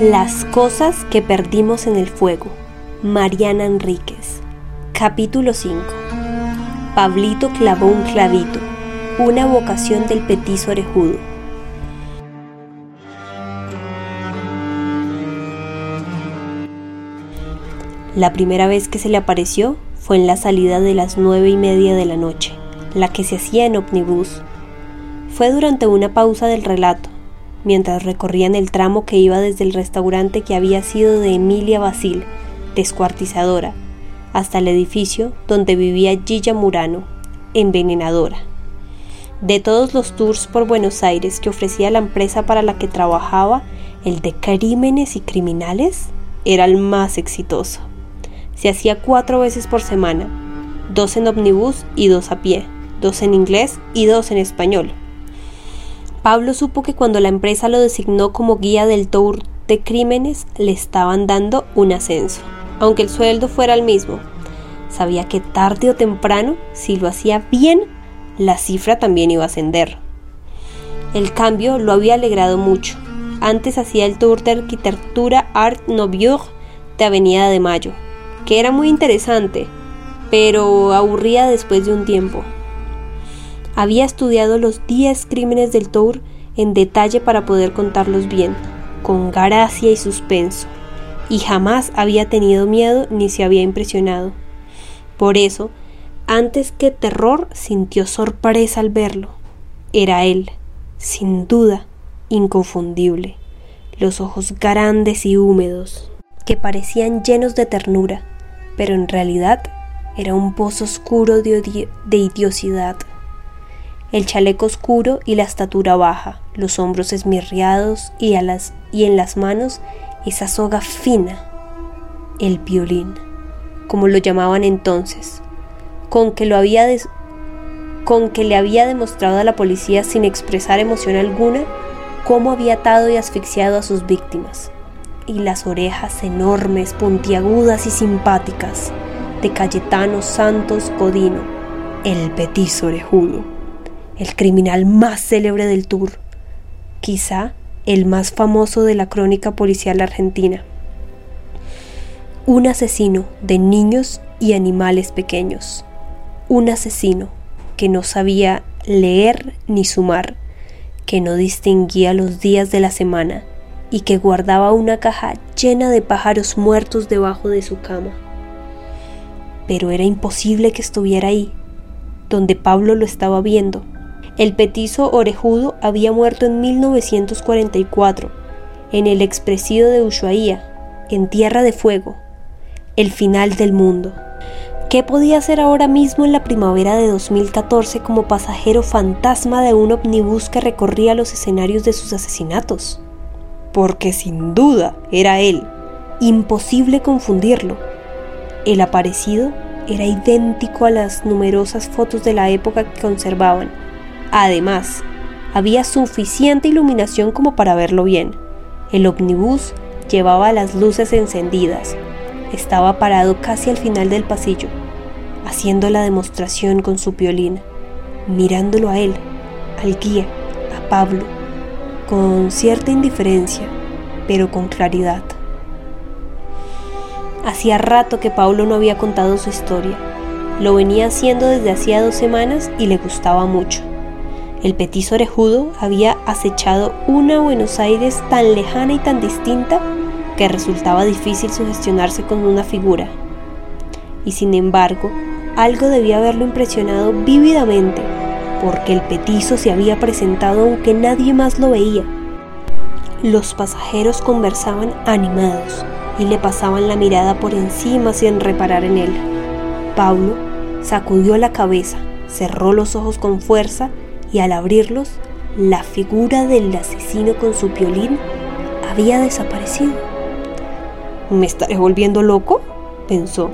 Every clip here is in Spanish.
Las cosas que perdimos en el fuego. Mariana Enríquez. Capítulo 5. Pablito clavó un clavito. Una vocación del petiso orejudo. La primera vez que se le apareció fue en la salida de las nueve y media de la noche, la que se hacía en ómnibus. Fue durante una pausa del relato, mientras recorrían el tramo que iba desde el restaurante que había sido de Emilia Basil, descuartizadora, hasta el edificio donde vivía Gilla Murano, envenenadora. De todos los tours por Buenos Aires que ofrecía la empresa para la que trabajaba, el de crímenes y criminales era el más exitoso se hacía cuatro veces por semana, dos en ómnibus y dos a pie, dos en inglés y dos en español. Pablo supo que cuando la empresa lo designó como guía del tour de crímenes le estaban dando un ascenso, aunque el sueldo fuera el mismo. Sabía que tarde o temprano, si lo hacía bien, la cifra también iba a ascender. El cambio lo había alegrado mucho. Antes hacía el tour de arquitectura Art Nouveau de Avenida de Mayo, que era muy interesante, pero aburría después de un tiempo. Había estudiado los 10 crímenes del Tour en detalle para poder contarlos bien, con gracia y suspenso, y jamás había tenido miedo ni se había impresionado. Por eso, antes que terror, sintió sorpresa al verlo. Era él, sin duda, inconfundible, los ojos grandes y húmedos, que parecían llenos de ternura, pero en realidad era un pozo oscuro de, idiosidad. El chaleco oscuro y la estatura baja, los hombros esmirriados y, en las manos esa soga fina, el violín, como lo llamaban entonces, con que, lo había con que le había demostrado a la policía sin expresar emoción alguna cómo había atado y asfixiado a sus víctimas y las orejas enormes, puntiagudas y simpáticas de Cayetano Santos Codino, el petiso orejudo, el criminal más célebre del tour, quizá el más famoso de la crónica policial argentina. Un asesino de niños y animales pequeños. Un asesino que no sabía leer ni sumar, que no distinguía los días de la semana y que guardaba una caja llena de pájaros muertos debajo de su cama. Pero era imposible que estuviera ahí, donde Pablo lo estaba viendo. El petizo orejudo había muerto en 1944, en el expresido de Ushuaia, en Tierra de Fuego, el final del mundo. ¿Qué podía hacer ahora mismo en la primavera de 2014 como pasajero fantasma de un omnibus que recorría los escenarios de sus asesinatos? porque sin duda era él. Imposible confundirlo. El aparecido era idéntico a las numerosas fotos de la época que conservaban. Además, había suficiente iluminación como para verlo bien. El ómnibus llevaba las luces encendidas. Estaba parado casi al final del pasillo, haciendo la demostración con su violín, mirándolo a él, al guía, a Pablo con cierta indiferencia, pero con claridad. Hacía rato que Paulo no había contado su historia. Lo venía haciendo desde hacía dos semanas y le gustaba mucho. El petiso orejudo había acechado una Buenos Aires tan lejana y tan distinta que resultaba difícil sugestionarse con una figura. Y sin embargo, algo debía haberlo impresionado vívidamente porque el petizo se había presentado aunque nadie más lo veía. Los pasajeros conversaban animados y le pasaban la mirada por encima sin reparar en él. Pablo sacudió la cabeza, cerró los ojos con fuerza y al abrirlos, la figura del asesino con su violín había desaparecido. ¿Me estaré volviendo loco? pensó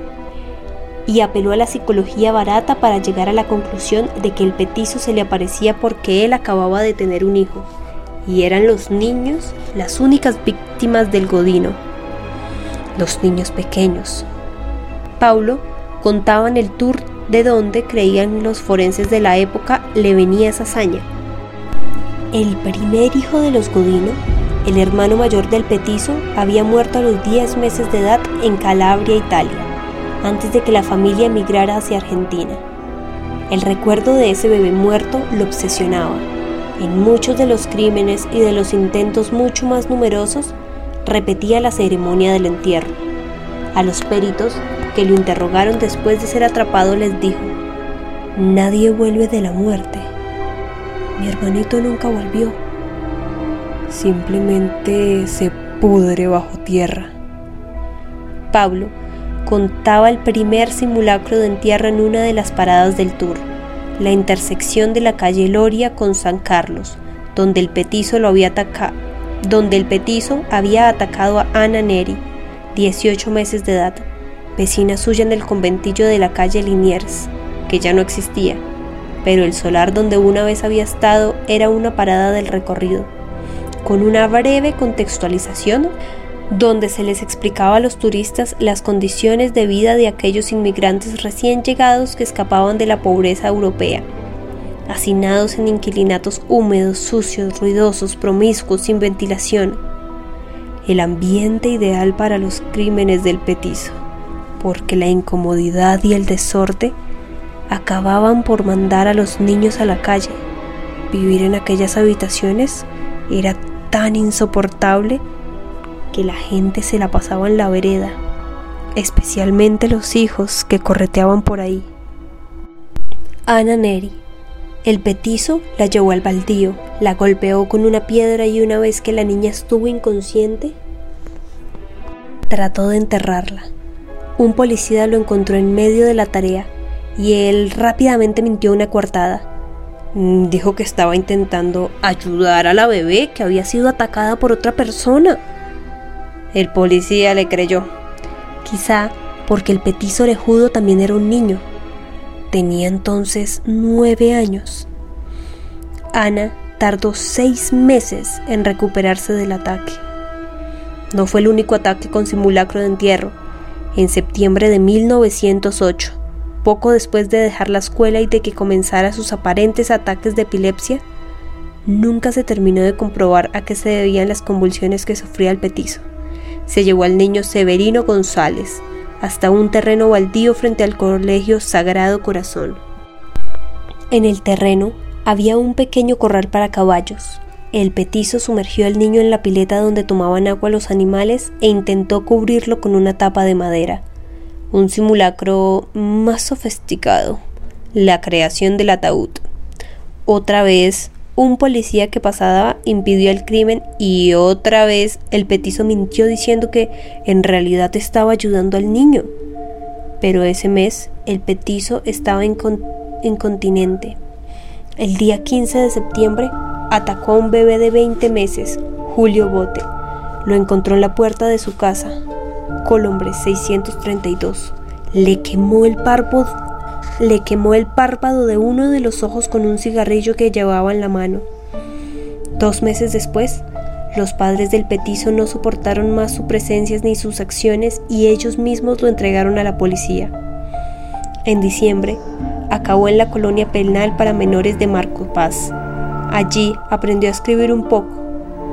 y apeló a la psicología barata para llegar a la conclusión de que el petizo se le aparecía porque él acababa de tener un hijo, y eran los niños las únicas víctimas del godino, los niños pequeños. Paulo contaba en el tour de donde creían los forenses de la época le venía esa hazaña. El primer hijo de los Godino el hermano mayor del petizo, había muerto a los 10 meses de edad en Calabria, Italia, antes de que la familia emigrara hacia Argentina. El recuerdo de ese bebé muerto lo obsesionaba. En muchos de los crímenes y de los intentos mucho más numerosos, repetía la ceremonia del entierro. A los peritos que lo interrogaron después de ser atrapado les dijo, nadie vuelve de la muerte. Mi hermanito nunca volvió. Simplemente se pudre bajo tierra. Pablo contaba el primer simulacro de entierro en una de las paradas del tour, la intersección de la calle Loria con San Carlos, donde el petizo lo había atacado, donde el petizo había atacado a Ana Neri, 18 meses de edad, vecina suya en el conventillo de la calle Liniers, que ya no existía, pero el solar donde una vez había estado era una parada del recorrido, con una breve contextualización donde se les explicaba a los turistas las condiciones de vida de aquellos inmigrantes recién llegados que escapaban de la pobreza europea, hacinados en inquilinatos húmedos, sucios, ruidosos, promiscuos, sin ventilación. El ambiente ideal para los crímenes del petizo, porque la incomodidad y el desorden acababan por mandar a los niños a la calle. Vivir en aquellas habitaciones era tan insoportable que la gente se la pasaba en la vereda, especialmente los hijos que correteaban por ahí. Ana Neri. El petizo la llevó al baldío, la golpeó con una piedra y una vez que la niña estuvo inconsciente, trató de enterrarla. Un policía lo encontró en medio de la tarea y él rápidamente mintió una coartada. Dijo que estaba intentando ayudar a la bebé que había sido atacada por otra persona. El policía le creyó. Quizá porque el petiso orejudo también era un niño. Tenía entonces nueve años. Ana tardó seis meses en recuperarse del ataque. No fue el único ataque con simulacro de entierro. En septiembre de 1908, poco después de dejar la escuela y de que comenzara sus aparentes ataques de epilepsia, nunca se terminó de comprobar a qué se debían las convulsiones que sufría el petizo se llevó al niño Severino González hasta un terreno baldío frente al Colegio Sagrado Corazón. En el terreno había un pequeño corral para caballos. El petizo sumergió al niño en la pileta donde tomaban agua los animales e intentó cubrirlo con una tapa de madera. Un simulacro más sofisticado. La creación del ataúd. Otra vez un policía que pasaba impidió el crimen y otra vez el petizo mintió diciendo que en realidad estaba ayudando al niño. Pero ese mes el petizo estaba incontinente. El día 15 de septiembre atacó a un bebé de 20 meses, Julio Bote. Lo encontró en la puerta de su casa, Colombre 632. Le quemó el párpado le quemó el párpado de uno de los ojos con un cigarrillo que llevaba en la mano. Dos meses después, los padres del petizo no soportaron más su presencia ni sus acciones y ellos mismos lo entregaron a la policía. En diciembre, acabó en la colonia penal para menores de Marco Paz. Allí aprendió a escribir un poco,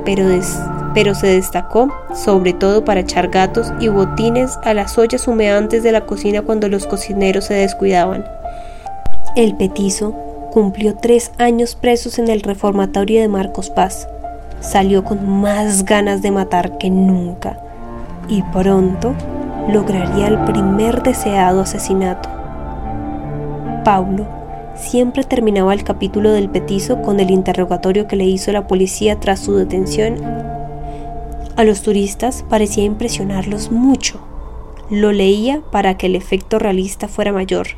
pero, se destacó sobre todo para echar gatos y botines a las ollas humeantes de la cocina cuando los cocineros se descuidaban. El petizo cumplió tres años presos en el reformatorio de Marcos Paz. Salió con más ganas de matar que nunca y pronto lograría el primer deseado asesinato. Paulo siempre terminaba el capítulo del petizo con el interrogatorio que le hizo la policía tras su detención. A los turistas parecía impresionarlos mucho. Lo leía para que el efecto realista fuera mayor.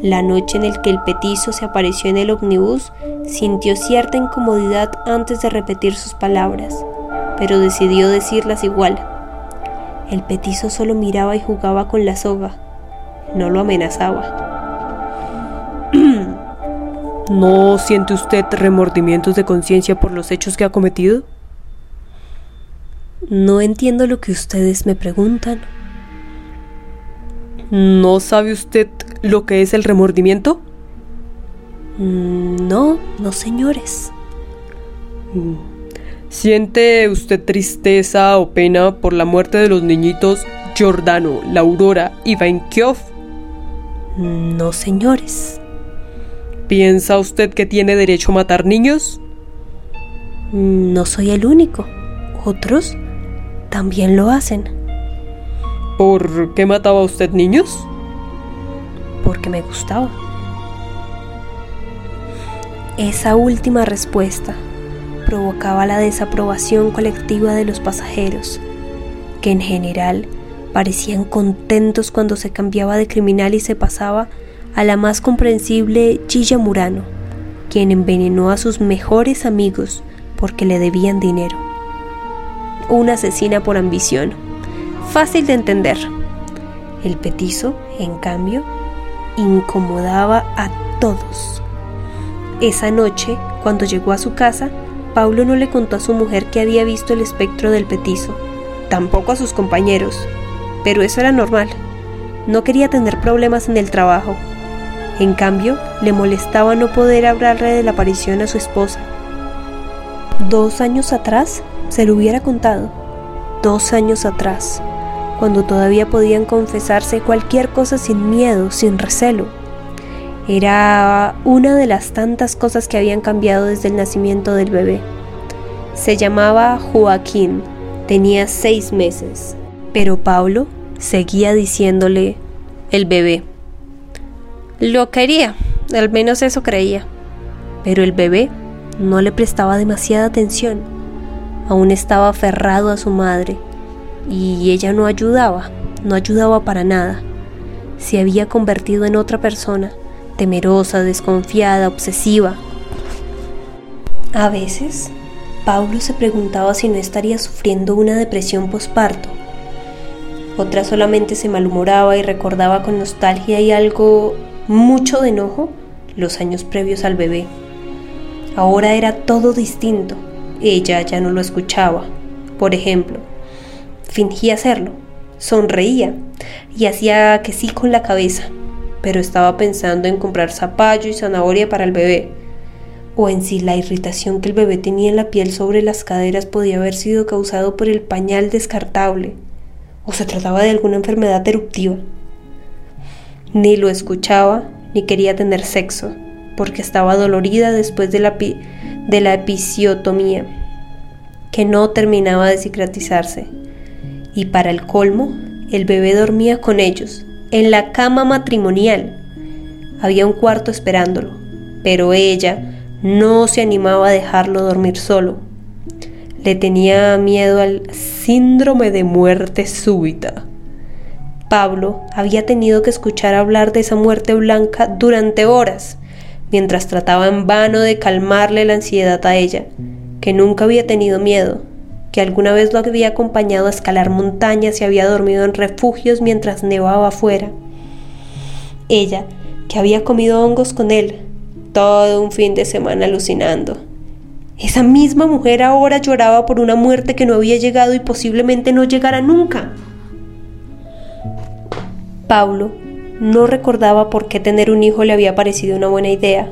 La noche en el que el petizo se apareció en el ómnibus, sintió cierta incomodidad antes de repetir sus palabras, pero decidió decirlas igual. El petizo solo miraba y jugaba con la soga, no lo amenazaba. ¿No siente usted remordimientos de conciencia por los hechos que ha cometido? No entiendo lo que ustedes me preguntan. ¿No sabe usted lo que es el remordimiento? Mm, no, no señores. Mm, ¿Siente usted tristeza o pena por la muerte de los niñitos Giordano, la Aurora y Vainkyov? No, señores. ¿Piensa usted que tiene derecho a matar niños? No soy el único. Otros también lo hacen. ¿Por qué mataba usted niños? Porque me gustaba. Esa última respuesta provocaba la desaprobación colectiva de los pasajeros, que en general parecían contentos cuando se cambiaba de criminal y se pasaba a la más comprensible Gilla Murano, quien envenenó a sus mejores amigos porque le debían dinero. Una asesina por ambición. Fácil de entender. El petizo, en cambio, incomodaba a todos. Esa noche, cuando llegó a su casa, Paulo no le contó a su mujer que había visto el espectro del petizo, tampoco a sus compañeros, pero eso era normal. No quería tener problemas en el trabajo. En cambio, le molestaba no poder hablarle de la aparición a su esposa. Dos años atrás se lo hubiera contado. Dos años atrás, cuando todavía podían confesarse cualquier cosa sin miedo, sin recelo. Era una de las tantas cosas que habían cambiado desde el nacimiento del bebé. Se llamaba Joaquín, tenía seis meses, pero Pablo seguía diciéndole el bebé. Lo quería, al menos eso creía, pero el bebé no le prestaba demasiada atención. Aún estaba aferrado a su madre y ella no ayudaba, no ayudaba para nada. Se había convertido en otra persona temerosa, desconfiada, obsesiva. A veces, Paulo se preguntaba si no estaría sufriendo una depresión posparto. Otra solamente se malhumoraba y recordaba con nostalgia y algo mucho de enojo los años previos al bebé. Ahora era todo distinto. Ella ya no lo escuchaba. Por ejemplo, fingía hacerlo, sonreía y hacía que sí con la cabeza, pero estaba pensando en comprar zapallo y zanahoria para el bebé, o en si la irritación que el bebé tenía en la piel sobre las caderas podía haber sido causado por el pañal descartable, o se trataba de alguna enfermedad eruptiva. Ni lo escuchaba, ni quería tener sexo, porque estaba dolorida después de la, de la episiotomía, que no terminaba de cicatrizarse. Y para el colmo, el bebé dormía con ellos, en la cama matrimonial. Había un cuarto esperándolo, pero ella no se animaba a dejarlo dormir solo. Le tenía miedo al síndrome de muerte súbita. Pablo había tenido que escuchar hablar de esa muerte blanca durante horas, mientras trataba en vano de calmarle la ansiedad a ella, que nunca había tenido miedo, que alguna vez lo había acompañado a escalar montañas y había dormido en refugios mientras nevaba afuera. Ella, que había comido hongos con él, todo un fin de semana alucinando. Esa misma mujer ahora lloraba por una muerte que no había llegado y posiblemente no llegara nunca. Paulo no recordaba por qué tener un hijo le había parecido una buena idea.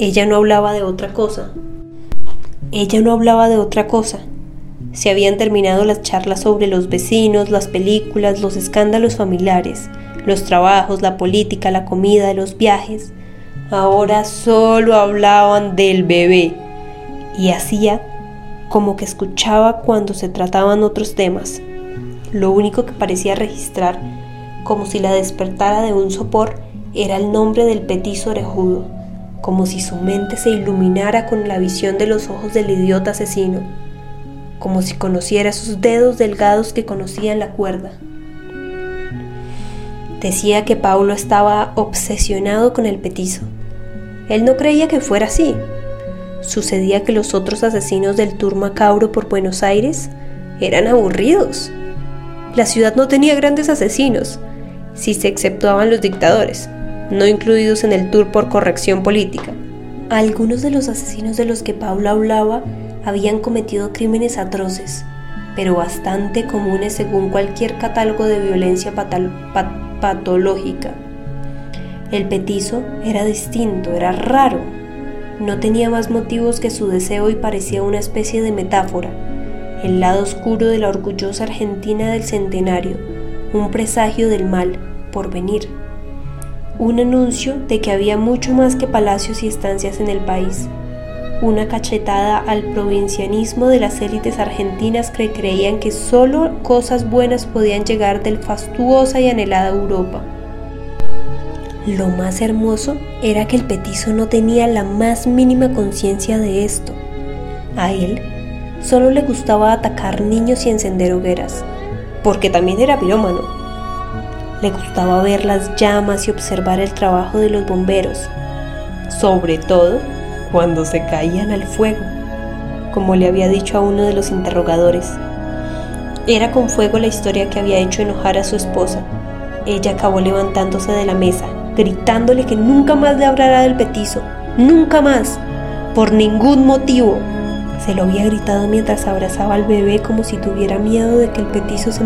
Ella no hablaba de otra cosa. Ella no hablaba de otra cosa. Se habían terminado las charlas sobre los vecinos, las películas, los escándalos familiares, los trabajos, la política, la comida, los viajes. Ahora solo hablaban del bebé y hacía como que escuchaba cuando se trataban otros temas. Lo único que parecía registrar, como si la despertara de un sopor, era el nombre del petizo orejudo, como si su mente se iluminara con la visión de los ojos del idiota asesino como si conociera sus dedos delgados que conocían la cuerda. Decía que Paulo estaba obsesionado con el petizo. Él no creía que fuera así. Sucedía que los otros asesinos del tour macabro por Buenos Aires eran aburridos. La ciudad no tenía grandes asesinos, si se exceptuaban los dictadores, no incluidos en el tour por corrección política. Algunos de los asesinos de los que Paulo hablaba habían cometido crímenes atroces, pero bastante comunes según cualquier catálogo de violencia patológica. El petizo era distinto, era raro. no tenía más motivos que su deseo y parecía una especie de metáfora, el lado oscuro de la orgullosa Argentina del centenario, un presagio del mal por venir, un anuncio de que había mucho más que palacios y estancias en el país, una cachetada al provincianismo de las élites argentinas que creían que solo cosas buenas podían llegar del fastuosa y anhelada Europa. Lo más hermoso era que el petizo no tenía la más mínima conciencia de esto. A él solo le gustaba atacar niños y encender hogueras, porque también era pirómano. Le gustaba ver las llamas y observar el trabajo de los bomberos, sobre todo cuando se caían al fuego, como le había dicho a uno de los interrogadores. Era con fuego la historia que había hecho enojar a su esposa. Ella acabó levantándose de la mesa, gritándole que nunca más le hablará del petizo, nunca más, por ningún motivo. Se lo había gritado mientras abrazaba al bebé como si tuviera miedo de que el petizo se,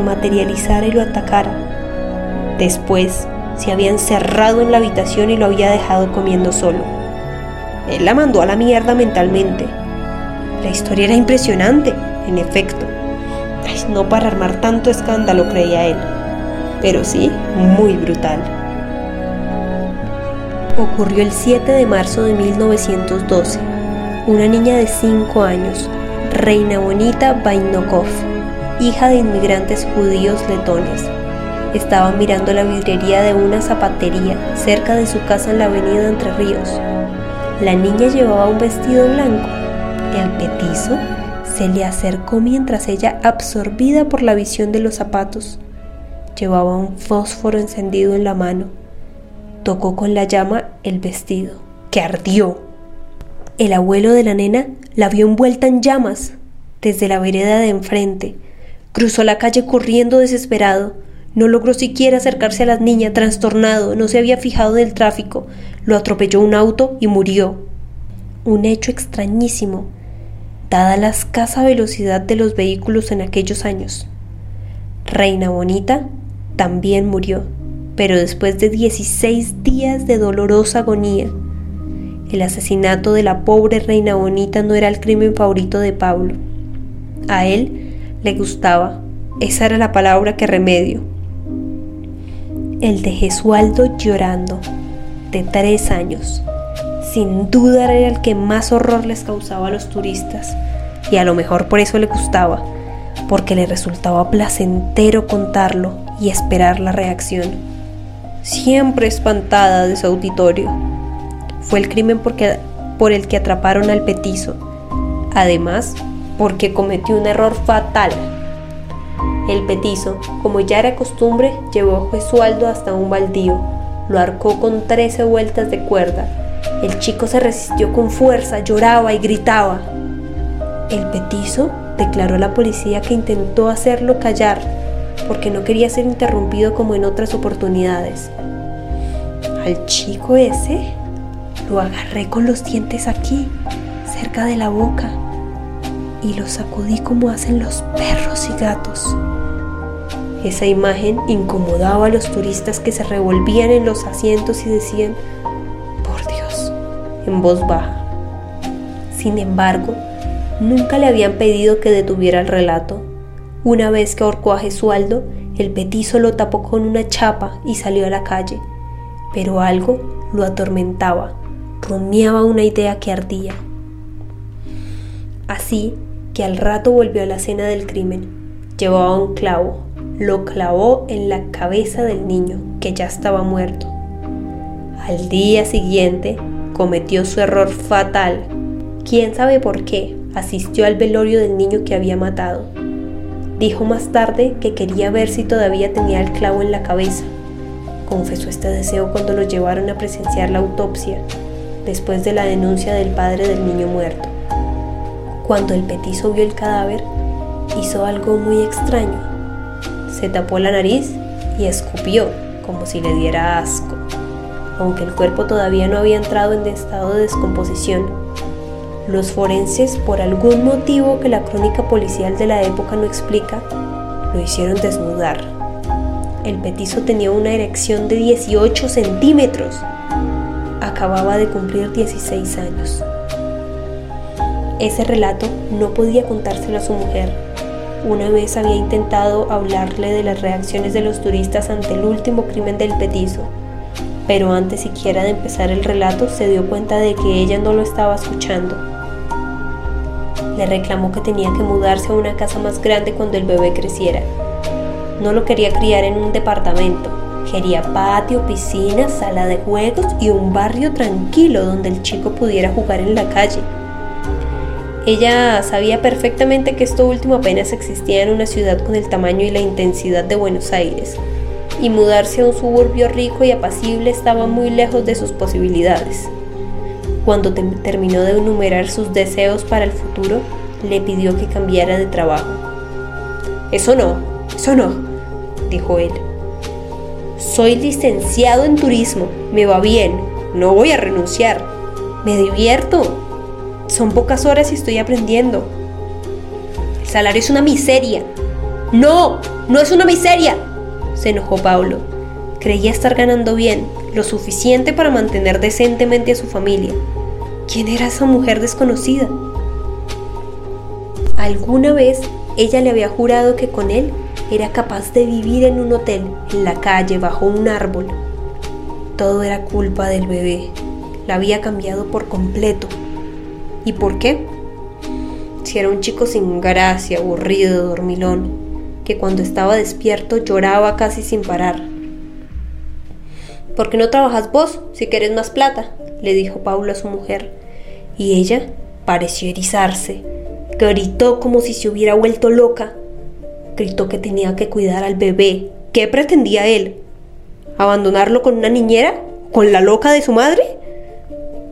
materializara y lo atacara. Después se había encerrado en la habitación y lo había dejado comiendo solo. Él la mandó a la mierda mentalmente. La historia era impresionante, en efecto. no para armar tanto escándalo, creía él, pero sí muy brutal. Ocurrió el 7 de marzo de 1912. Una niña de 5 años, Reina Bonita Vainokov, hija de inmigrantes judíos letones, estaba mirando la vidrería de una zapatería cerca de su casa en la avenida Entre Ríos la niña llevaba un vestido blanco. El petizo se le acercó mientras ella, absorbida por la visión de los zapatos, llevaba un fósforo encendido en la mano. Tocó con la llama el vestido, que ardió. El abuelo de la nena la vio envuelta en llamas desde la vereda de enfrente. Cruzó la calle corriendo desesperado. No logró siquiera acercarse a la niña, trastornado, no se había fijado en el tráfico, lo atropelló un auto y murió. Un hecho extrañísimo, dada la escasa velocidad de los vehículos en aquellos años. Reina Bonita también murió, pero después de 16 días de dolorosa agonía. El asesinato de la pobre Reina Bonita no era el crimen favorito de Pablo. A él le gustaba, esa era la palabra que remedio. El de Jesualdo llorando de tres años. Sin duda era el que más horror les causaba a los turistas, y a lo mejor por eso le gustaba, porque le resultaba placentero contarlo y esperar la reacción. Siempre espantada de su auditorio. Fue el crimen porque, por el que atraparon al petizo. Además, porque cometió un error fatal. El petizo, como ya era costumbre, llevó a Jesualdo hasta un baldío lo arcó con trece vueltas de cuerda. El chico se resistió con fuerza, lloraba y gritaba. El petizo declaró a la policía que intentó hacerlo callar porque no quería ser interrumpido como en otras oportunidades. Al chico ese lo agarré con los dientes aquí, cerca de la boca, y lo sacudí como hacen los perros y gatos. Esa imagen incomodaba a los turistas que se revolvían en los asientos y decían, por Dios, en voz baja. Sin embargo, nunca le habían pedido que detuviera el relato. Una vez que ahorcó a Jesualdo, el petizo lo tapó con una chapa y salió a la calle. Pero algo lo atormentaba, rumiaba una idea que ardía. Así que al rato volvió a la escena del crimen. Llevaba un clavo, lo clavó en la cabeza del niño, que ya estaba muerto. Al día siguiente cometió su error fatal. Quién sabe por qué, asistió al velorio del niño que había matado. Dijo más tarde que quería ver si todavía tenía el clavo en la cabeza. Confesó este deseo cuando lo llevaron a presenciar la autopsia, después de la denuncia del padre del niño muerto. Cuando el petizo vio el cadáver, hizo algo muy extraño se tapó la nariz y escupió como si le diera asco. Aunque el cuerpo todavía no había entrado en estado de descomposición, los forenses, por algún motivo que la crónica policial de la época no explica, lo hicieron desnudar. El petizo tenía una erección de 18 centímetros. Acababa de cumplir 16 años. Ese relato no podía contárselo a su mujer. Una vez había intentado hablarle de las reacciones de los turistas ante el último crimen del petizo, pero antes siquiera de empezar el relato se dio cuenta de que ella no lo estaba escuchando. Le reclamó que tenía que mudarse a una casa más grande cuando el bebé creciera. No lo quería criar en un departamento, quería patio, piscina, sala de juegos y un barrio tranquilo donde el chico pudiera jugar en la calle. Ella sabía perfectamente que esto último apenas existía en una ciudad con el tamaño y la intensidad de Buenos Aires, y mudarse a un suburbio rico y apacible estaba muy lejos de sus posibilidades. Cuando terminó de enumerar sus deseos para el futuro, le pidió que cambiara de trabajo. Eso no, eso no, dijo él. Soy licenciado en turismo, me va bien, no voy a renunciar, me divierto, son pocas horas y estoy aprendiendo. El salario es una miseria. No, no es una miseria. Se enojó Pablo. Creía estar ganando bien, lo suficiente para mantener decentemente a su familia. ¿Quién era esa mujer desconocida? Alguna vez ella le había jurado que con él era capaz de vivir en un hotel, en la calle, bajo un árbol. Todo era culpa del bebé. La había cambiado por completo. ¿Y por qué? Si era un chico sin gracia, aburrido, dormilón, que cuando estaba despierto lloraba casi sin parar. ¿Por qué no trabajas vos si querés más plata? le dijo Paulo a su mujer. Y ella pareció erizarse. Gritó como si se hubiera vuelto loca. Gritó que tenía que cuidar al bebé. ¿Qué pretendía él? ¿Abandonarlo con una niñera? ¿Con la loca de su madre?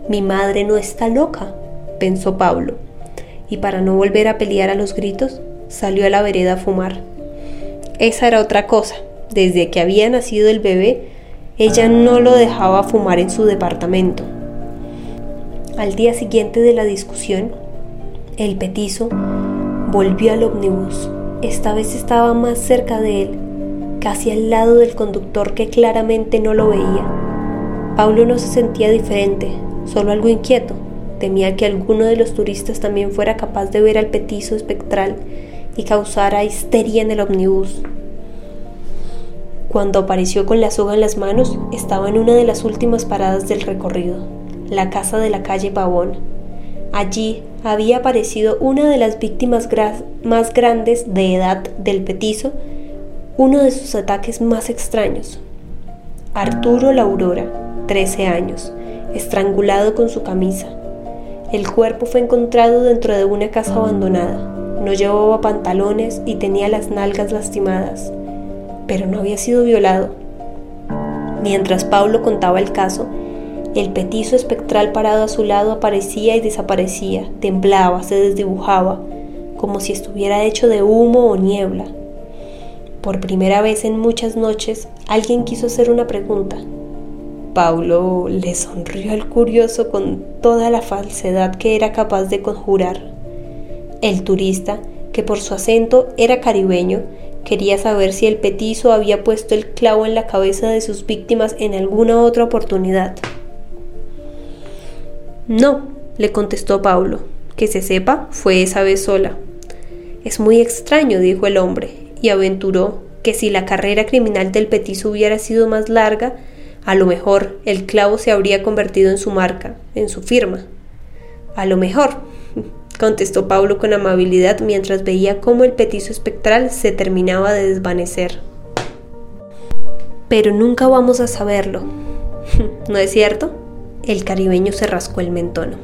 Mi madre no está loca, pensó Pablo, y para no volver a pelear a los gritos, salió a la vereda a fumar. Esa era otra cosa. Desde que había nacido el bebé, ella no lo dejaba fumar en su departamento. Al día siguiente de la discusión, el petizo volvió al ómnibus. Esta vez estaba más cerca de él, casi al lado del conductor que claramente no lo veía. Pablo no se sentía diferente, solo algo inquieto. Temía que alguno de los turistas también fuera capaz de ver al petizo espectral y causara histeria en el omnibus. Cuando apareció con la soga en las manos, estaba en una de las últimas paradas del recorrido, la casa de la calle Pavón. Allí había aparecido una de las víctimas más grandes de edad del petizo, uno de sus ataques más extraños. Arturo La Aurora, 13 años, estrangulado con su camisa, el cuerpo fue encontrado dentro de una casa abandonada. No llevaba pantalones y tenía las nalgas lastimadas, pero no había sido violado. Mientras Pablo contaba el caso, el petizo espectral parado a su lado aparecía y desaparecía, temblaba, se desdibujaba, como si estuviera hecho de humo o niebla. Por primera vez en muchas noches, alguien quiso hacer una pregunta, Paulo le sonrió al curioso con toda la falsedad que era capaz de conjurar. El turista, que por su acento era caribeño, quería saber si el petizo había puesto el clavo en la cabeza de sus víctimas en alguna otra oportunidad. No, le contestó Paulo, que se sepa, fue esa vez sola. Es muy extraño, dijo el hombre, y aventuró que si la carrera criminal del petizo hubiera sido más larga, a lo mejor el clavo se habría convertido en su marca, en su firma. A lo mejor, contestó Paulo con amabilidad mientras veía cómo el petizo espectral se terminaba de desvanecer. Pero nunca vamos a saberlo. ¿No es cierto? El caribeño se rascó el mentón.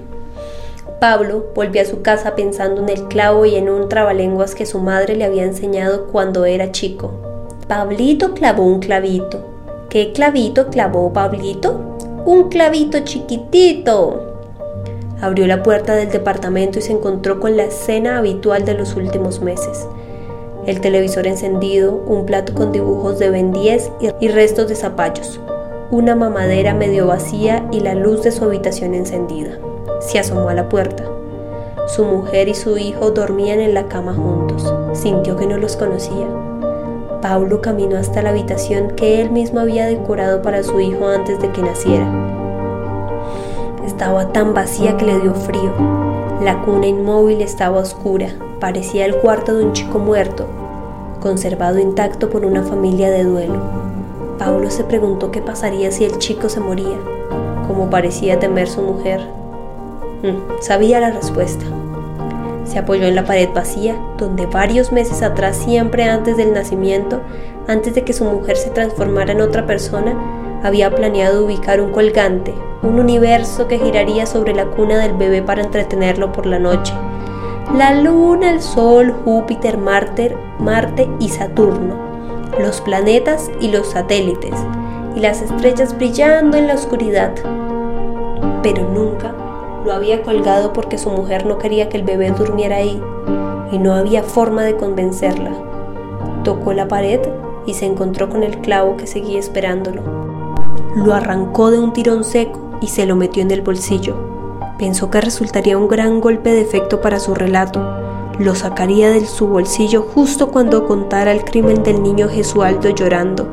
Pablo volvió a su casa pensando en el clavo y en un trabalenguas que su madre le había enseñado cuando era chico. Pablito clavó un clavito, ¿Qué clavito clavó Pablito? Un clavito chiquitito. Abrió la puerta del departamento y se encontró con la escena habitual de los últimos meses. El televisor encendido, un plato con dibujos de Ben 10 y restos de zapallos, una mamadera medio vacía y la luz de su habitación encendida. Se asomó a la puerta. Su mujer y su hijo dormían en la cama juntos. Sintió que no los conocía. Paulo caminó hasta la habitación que él mismo había decorado para su hijo antes de que naciera. Estaba tan vacía que le dio frío. La cuna inmóvil estaba oscura, parecía el cuarto de un chico muerto, conservado intacto por una familia de duelo. Paulo se preguntó qué pasaría si el chico se moría, como parecía temer su mujer. Mm, sabía la respuesta. Se apoyó en la pared vacía, donde varios meses atrás, siempre antes del nacimiento, antes de que su mujer se transformara en otra persona, había planeado ubicar un colgante, un universo que giraría sobre la cuna del bebé para entretenerlo por la noche. La luna, el sol, Júpiter, Marte, Marte y Saturno, los planetas y los satélites, y las estrellas brillando en la oscuridad. Pero nunca lo había colgado porque su mujer no quería que el bebé durmiera ahí, y no había forma de convencerla. Tocó la pared y se encontró con el clavo que seguía esperándolo. Lo arrancó de un tirón seco y se lo metió en el bolsillo. Pensó que resultaría un gran golpe de efecto para su relato. Lo sacaría de su bolsillo justo cuando contara el crimen del niño Jesualdo llorando.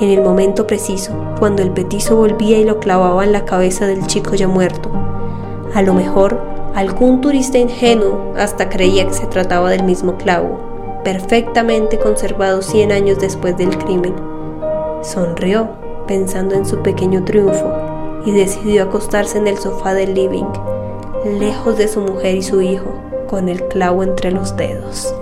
En el momento preciso, cuando el petizo volvía y lo clavaba en la cabeza del chico ya muerto. A lo mejor, algún turista ingenuo hasta creía que se trataba del mismo clavo, perfectamente conservado 100 años después del crimen. Sonrió, pensando en su pequeño triunfo, y decidió acostarse en el sofá del living, lejos de su mujer y su hijo, con el clavo entre los dedos.